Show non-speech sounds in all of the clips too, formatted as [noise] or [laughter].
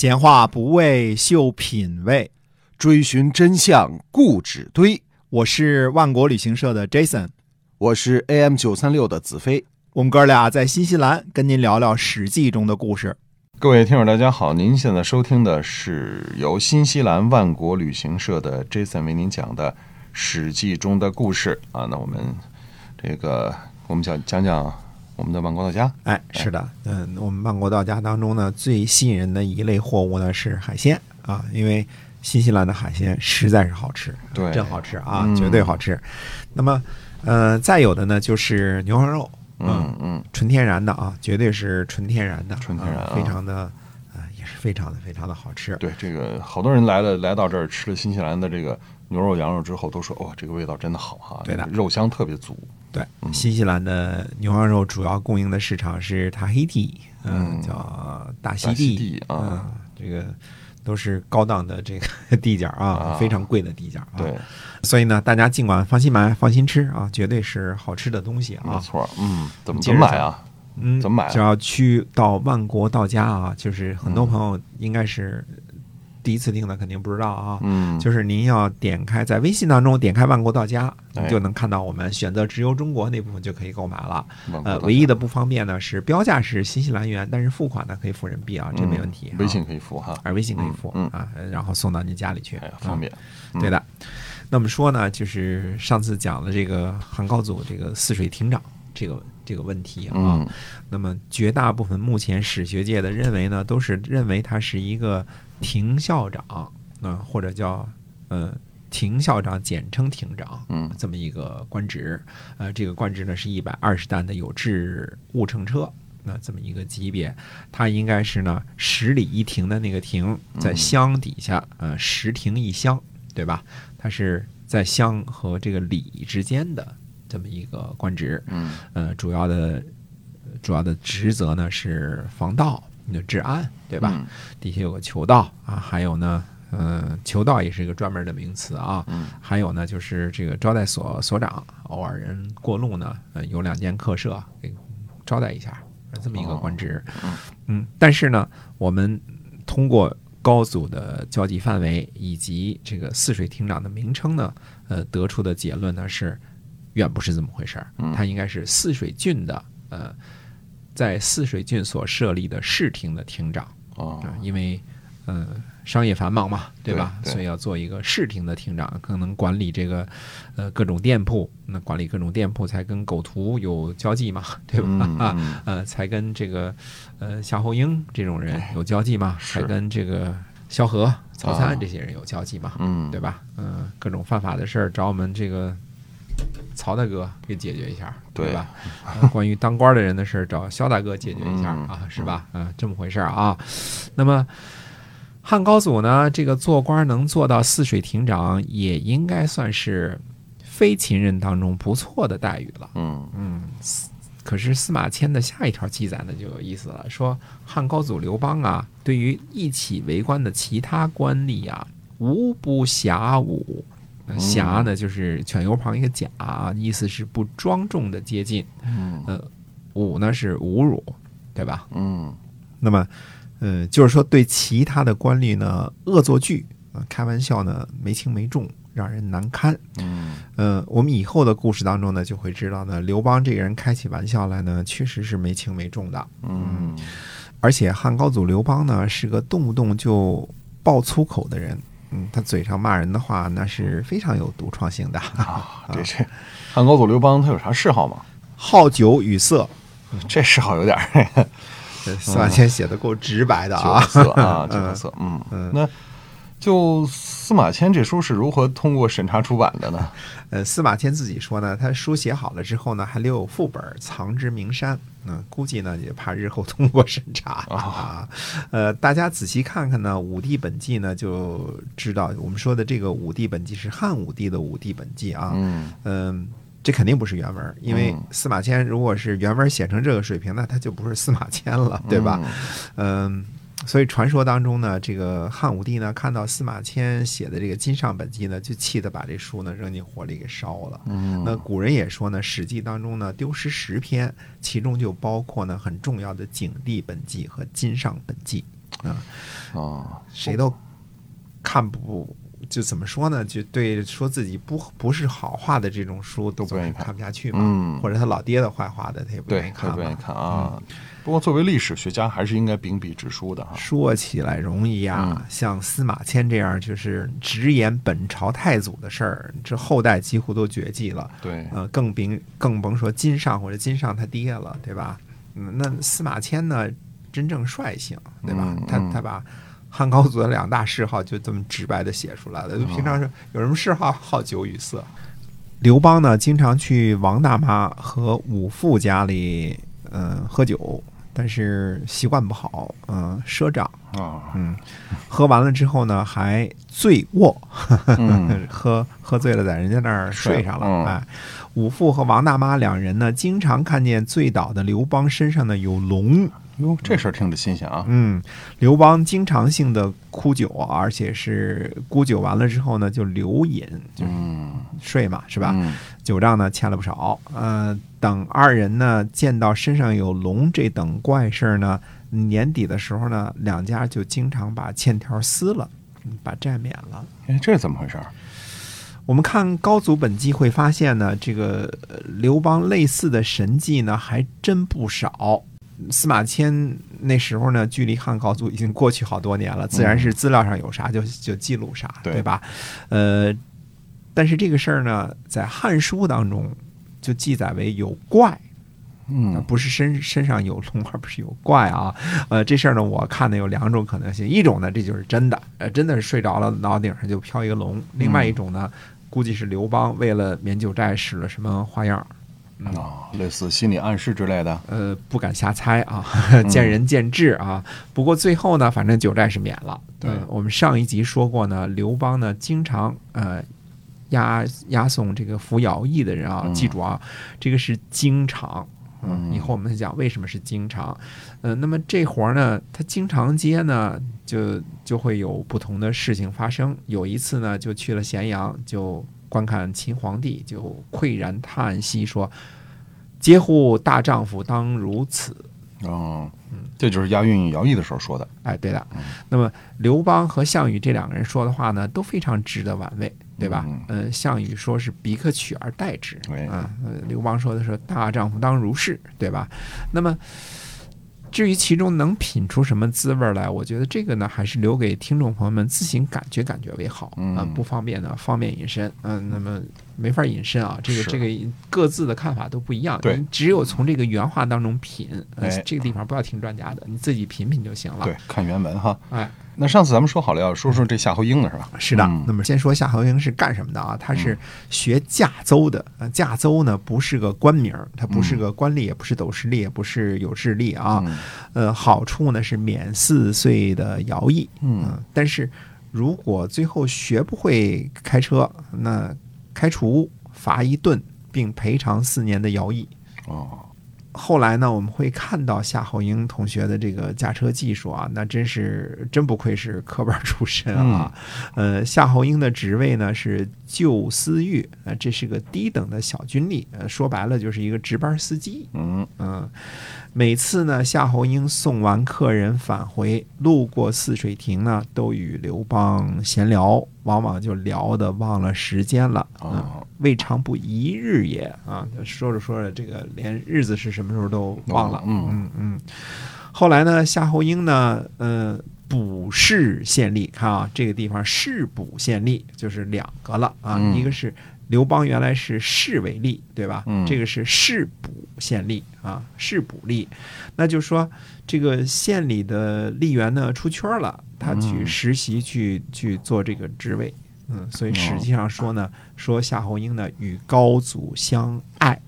闲话不为秀品味，追寻真相固执堆。我是万国旅行社的 Jason，我是 AM 九三六的子飞。我们哥俩在新西兰跟您聊聊《史记》中的故事。各位听友，大家好，您现在收听的是由新西兰万国旅行社的 Jason 为您讲的《史记》中的故事啊。那我们这个，我们讲讲讲我们的万国到家。哎，是的，嗯，我们万国到家当中呢，最吸引人的一类货物呢是海鲜啊，因为新西兰的海鲜实在是好吃，对。真好吃啊，嗯。绝对好吃。那么，呃，再有的呢就是牛羊肉，嗯嗯，纯天然的啊，绝对是纯天然的，纯天然啊。非常的，是非常的非常的好吃。对，这个好多人来了来到这儿吃了新西兰的这个牛肉、羊肉之后，都说哇，这个味道真的好哈，对的肉香特别足。对，新西兰的牛羊肉主要供应的市场是塔黑蒂，嗯，嗯叫大西大地溪地啊嗯，这个都是高档的这个 [laughs] 地价啊，啊非常贵的地价啊。对，，所以呢，大家尽管放心买，放心吃啊，绝对是好吃的东西啊。没错，嗯，怎么怎么买啊？嗯，怎么买啊？只要去到万国到家啊，就是很多嗯。朋友应该是第一次听的，肯定不知道啊。嗯，就是您要点开在微信当中点开万国到家，就能看到我们选择直邮中国那部分就可以购买了。呃，唯一的不方便呢是标价是新西兰元，但是付款呢可以付人民币啊，这没问题。嗯微信啊可以付哈，而，微信可以付嗯啊，然后送到您家里去，哎，方便。嗯对的。那么说呢，就是上次讲的这个汉高祖这个泗水亭长这个这个问题啊，嗯那么绝大部分目前史学界的认为呢，都是认为他是一个亭校长啊、或者叫呃亭校长，简称亭长，嗯这么一个官职。呃，这个官职呢是一百二十担的有制物乘车。那这么一个级别，他应该是呢十里一亭的那个亭，在嗯乡底下，呃，十亭一乡，对吧？他是在乡和这个里之间的这么一个官职。嗯呃，主要的主要的职责呢是防盗、那治安，对吧？嗯底下有个囚道啊，还有呢，嗯，囚道也是一个专门的名词啊。嗯还有呢，就是这个招待所所长，偶尔人过路呢，呃，有两间客舍给招待一下，这么一个官职。嗯嗯，但是呢，我们通过高祖的交际范围以及这个泗水亭长的名称呢，呃，得出的结论呢是，远不是这么回事儿。嗯他应该是泗水郡的，呃，在泗水郡所设立的市厅的厅长。哦啊，因为呃商业繁忙嘛，对吧？对对所以要做一个市厅的厅长，可能管理这个呃各种店铺，那管理各种店铺才跟狗徒有交际嘛，[laughs] 对吧？嗯啊，嗯 [laughs] 呃，才跟这个呃夏侯婴这种人有交际嘛，才跟这个萧何、曹啊参这些人有交际嘛，嗯，对吧？嗯、各种犯法的事儿找我们这个曹大哥给解决一下，对对吧？呃关于当官的人的事儿，找萧大哥解决一下嗯啊，是吧？啊、这么回事儿啊。那么汉高祖呢，这个做官能做到泗水亭长，也应该算是非秦人当中不错的待遇了。嗯嗯，司可是司马迁的下一条记载呢就有意思了，说汉高祖刘邦啊，对于一起为官的其他官吏啊，无不遐侮。那遐呢，就是犬油旁一个甲，意思是不庄重的接近。嗯呃，侮呢是侮辱，对吧？嗯那么，呃，就是说对其他的官吏呢恶作剧啊、开玩笑呢没轻没重，让人难堪。嗯呃，我们以后的故事当中呢，就会知道呢，刘邦这个人开起玩笑来呢，确实是没轻没重的。嗯而且汉高祖刘邦呢，是个动不动就爆粗口的人。嗯，他嘴上骂人的话，那是非常有独创性的。啊，[laughs] 这这汉高祖刘邦他有啥嗜好吗？好酒与色，这嗜好有点司马迁写的够直白的酒啊。色啊，酒色，嗯嗯那就司马迁这书是如何通过审查出版的呢？呃，司马迁自己说呢，他书写好了之后呢，还留有副本，藏之名山。嗯、估计呢也怕日后通过审查啊。呃，大家仔细看看呢，《武帝本纪》呢就知道，我们说的这个《武帝本纪》是汉武帝的《武帝本纪》啊。嗯嗯，这肯定不是原文，因为嗯司马迁如果是原文写成这个水平，那他就不是司马迁了，对吧？嗯，所以传说当中呢，这个汉武帝呢看到司马迁写的这个《金上本纪》呢，就气得把这书呢扔进火里给烧了。嗯那古人也说呢，《史记》当中呢丢失十篇，其中就包括呢很重要的《景帝本纪》和《金上本纪》。啊哦，谁都看不。就怎么说呢？就对说自己不不是好话的这种书都不愿意看，不下去嘛。嗯，或者他老爹的坏话的，他也不愿意看。不愿意看啊。不过作为历史学家，还是应该秉笔直书的哈。说起来容易啊，像司马迁这样就是直言本朝太祖的事儿，这后代几乎都绝迹了。对，呃，更甭更甭说金上或者金上他爹了，对吧？嗯，那司马迁呢，真正率性，对吧？他他把。汉高祖的两大嗜好就这么直白的写出来了。就平常是有什么嗜好？好酒与色。刘邦呢，经常去王大妈和五父家里，嗯，喝酒，但是习惯不好，嗯，赊账啊，嗯，喝完了之后呢，还醉卧，[laughs] 喝喝醉了，在人家那儿睡上了。哎，五父和王大妈两人呢，经常看见醉倒的刘邦身上呢有龙。哟，这事儿听着新鲜啊！嗯，刘邦经常性的沽酒，而且是沽酒完了之后呢，就留饮，就是睡嘛，是吧？酒账呢欠了不少。呃，等二人呢见到身上有龙这等怪事儿呢，年底的时候呢，两家就经常把欠条撕了，把债免了。哎，这是怎么回事？我们看《高祖本纪》会发现呢，这个刘邦类似的神迹呢，还真不少。司马迁那时候呢，距离汉高祖已经过去好多年了，自然是资料上有啥就就记录啥，对吧？呃，但是这个事儿呢，在《汉书》当中就记载为有怪，嗯，不是身身上有龙，而不是有怪啊。呃，这事儿呢，我看呢有两种可能性，一种呢这就是真的，呃，真的是睡着了，脑顶上就飘一个龙；另外一种呢，估计是刘邦为了免酒债使了什么花样。啊，类似心理暗示之类的，呃，不敢瞎猜啊，[laughs] 见仁见智啊。不过最后呢，反正九寨是免了。对，我们上一集说过呢，刘邦呢经常呃押押送这个服徭役的人啊，记住啊，这个是经常。嗯，以后我们讲为什么是经常。呃，那么这活儿呢，他经常接呢，就就会有不同的事情发生。有一次呢，就去了咸阳，就。观看秦皇帝就喟然叹息说：“嗟乎，大丈夫当如此。”哦，嗯，这就是押运徭役的时候说的。哎，对的。那么刘邦和项羽这两个人说的话呢，都非常值得玩味，对吧？嗯，项羽说是“彼可取而代之”，啊，刘邦说的是“大丈夫当如是”，对吧？那么。至于其中能品出什么滋味来，我觉得这个呢，还是留给听众朋友们自行感觉感觉为好啊，不方便呢，方便隐身，嗯，那么没法引申啊，这个这个各自的看法都不一样，对，只有从这个原话当中品，哎，这个地方不要听专家的，你自己品品就行了，对，看原文哈，哎。那上次咱们说好了要说说这夏侯婴的是吧？是的。那么先说夏侯婴是干什么的啊？他是学驾邹的。驾邹呢不是个官名，他不是个官吏，也不是斗士吏，也不是有志吏啊。呃，好处呢是免四岁的徭役。嗯。但是如果最后学不会开车，那开除、罚一顿，并赔偿四年的徭役。哦。后来呢，我们会看到夏侯婴同学的这个驾车技术啊，那真是真不愧是科班出身啊。呃，夏侯婴的职位呢是旧司狱，呃，这是个低等的小军吏，呃，说白了就是一个值班司机。嗯嗯，每次呢，夏侯婴送完客人返回，路过泗水亭呢，都与刘邦闲聊，往往就聊的忘了时间了。啊。未尝不一日也啊！说着说着，这个连日子是什么时候都忘了。嗯嗯嗯。后来呢，夏侯婴呢，呃，补士县吏，看啊，这个地方士补县吏就是两个了啊。一个是刘邦原来是市为吏，对吧？这个是士补县吏啊，士补吏。那就说这个县里的吏员呢出圈了，他去实习去去做这个职位。嗯，所以实际上说呢，说夏侯婴呢与高祖相爱，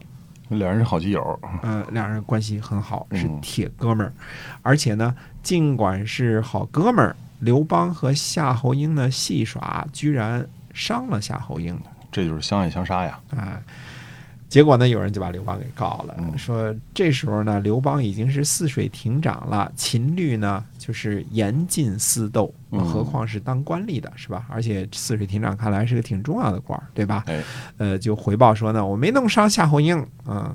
两人是好基友。嗯，两人关系很好，是铁哥们儿。而且呢，尽管是好哥们儿，刘邦和夏侯婴呢戏耍，居然伤了夏侯婴，这就是相爱相杀呀！啊。结果呢，有人就把刘邦给告了，说这时候呢，刘邦已经是泗水亭长了，秦律呢就是严禁私斗，何况是当官吏的，是吧？而且泗水亭长看来是个挺重要的官儿，对吧？呃，就回报说呢，我没弄伤夏侯婴，嗯，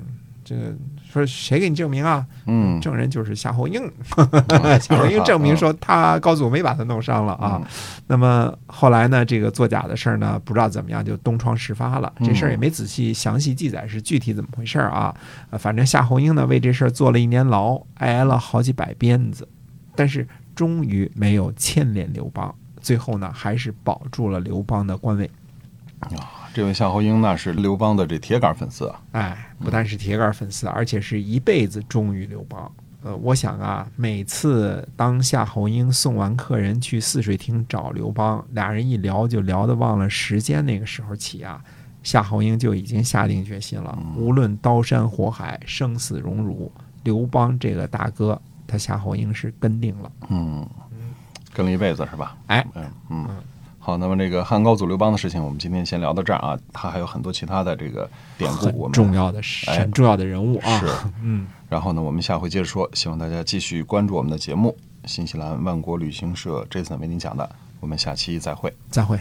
这个说谁给你证明啊？嗯，证人就是夏侯婴，[laughs] 夏侯婴证明说他高祖没把他弄伤了啊。那么后来呢，这个作假的事儿呢，不知道怎么样就东窗事发了。这事儿也没仔细详细记载是具体怎么回事儿啊。反正夏侯婴呢为这事儿坐了一年牢，挨了好几百鞭子，但是终于没有牵连刘邦。最后呢，还是保住了刘邦的官位。啊，这位夏侯婴那是刘邦的这铁杆粉丝啊！哎，不但是铁杆粉丝，而且是一辈子忠于刘邦。呃，我想啊，每次当夏侯婴送完客人去泗水亭找刘邦，俩人一聊就聊得忘了时间，那个时候起啊，夏侯婴就已经下定决心了，无论刀山火海、生死荣辱，刘邦这个大哥，他夏侯婴是跟定了。嗯，跟了一辈子是吧？哎，嗯嗯。好，那么这个汉高祖刘邦的事情，我们今天先聊到这儿啊。他还有很多其他的这个典故，我们重要的、很重要的人物啊。是，嗯。然后呢，我们下回接着说。希望大家继续关注我们的节目。新西兰万国旅行社 Jason 为您讲的，我们下期再会。再会。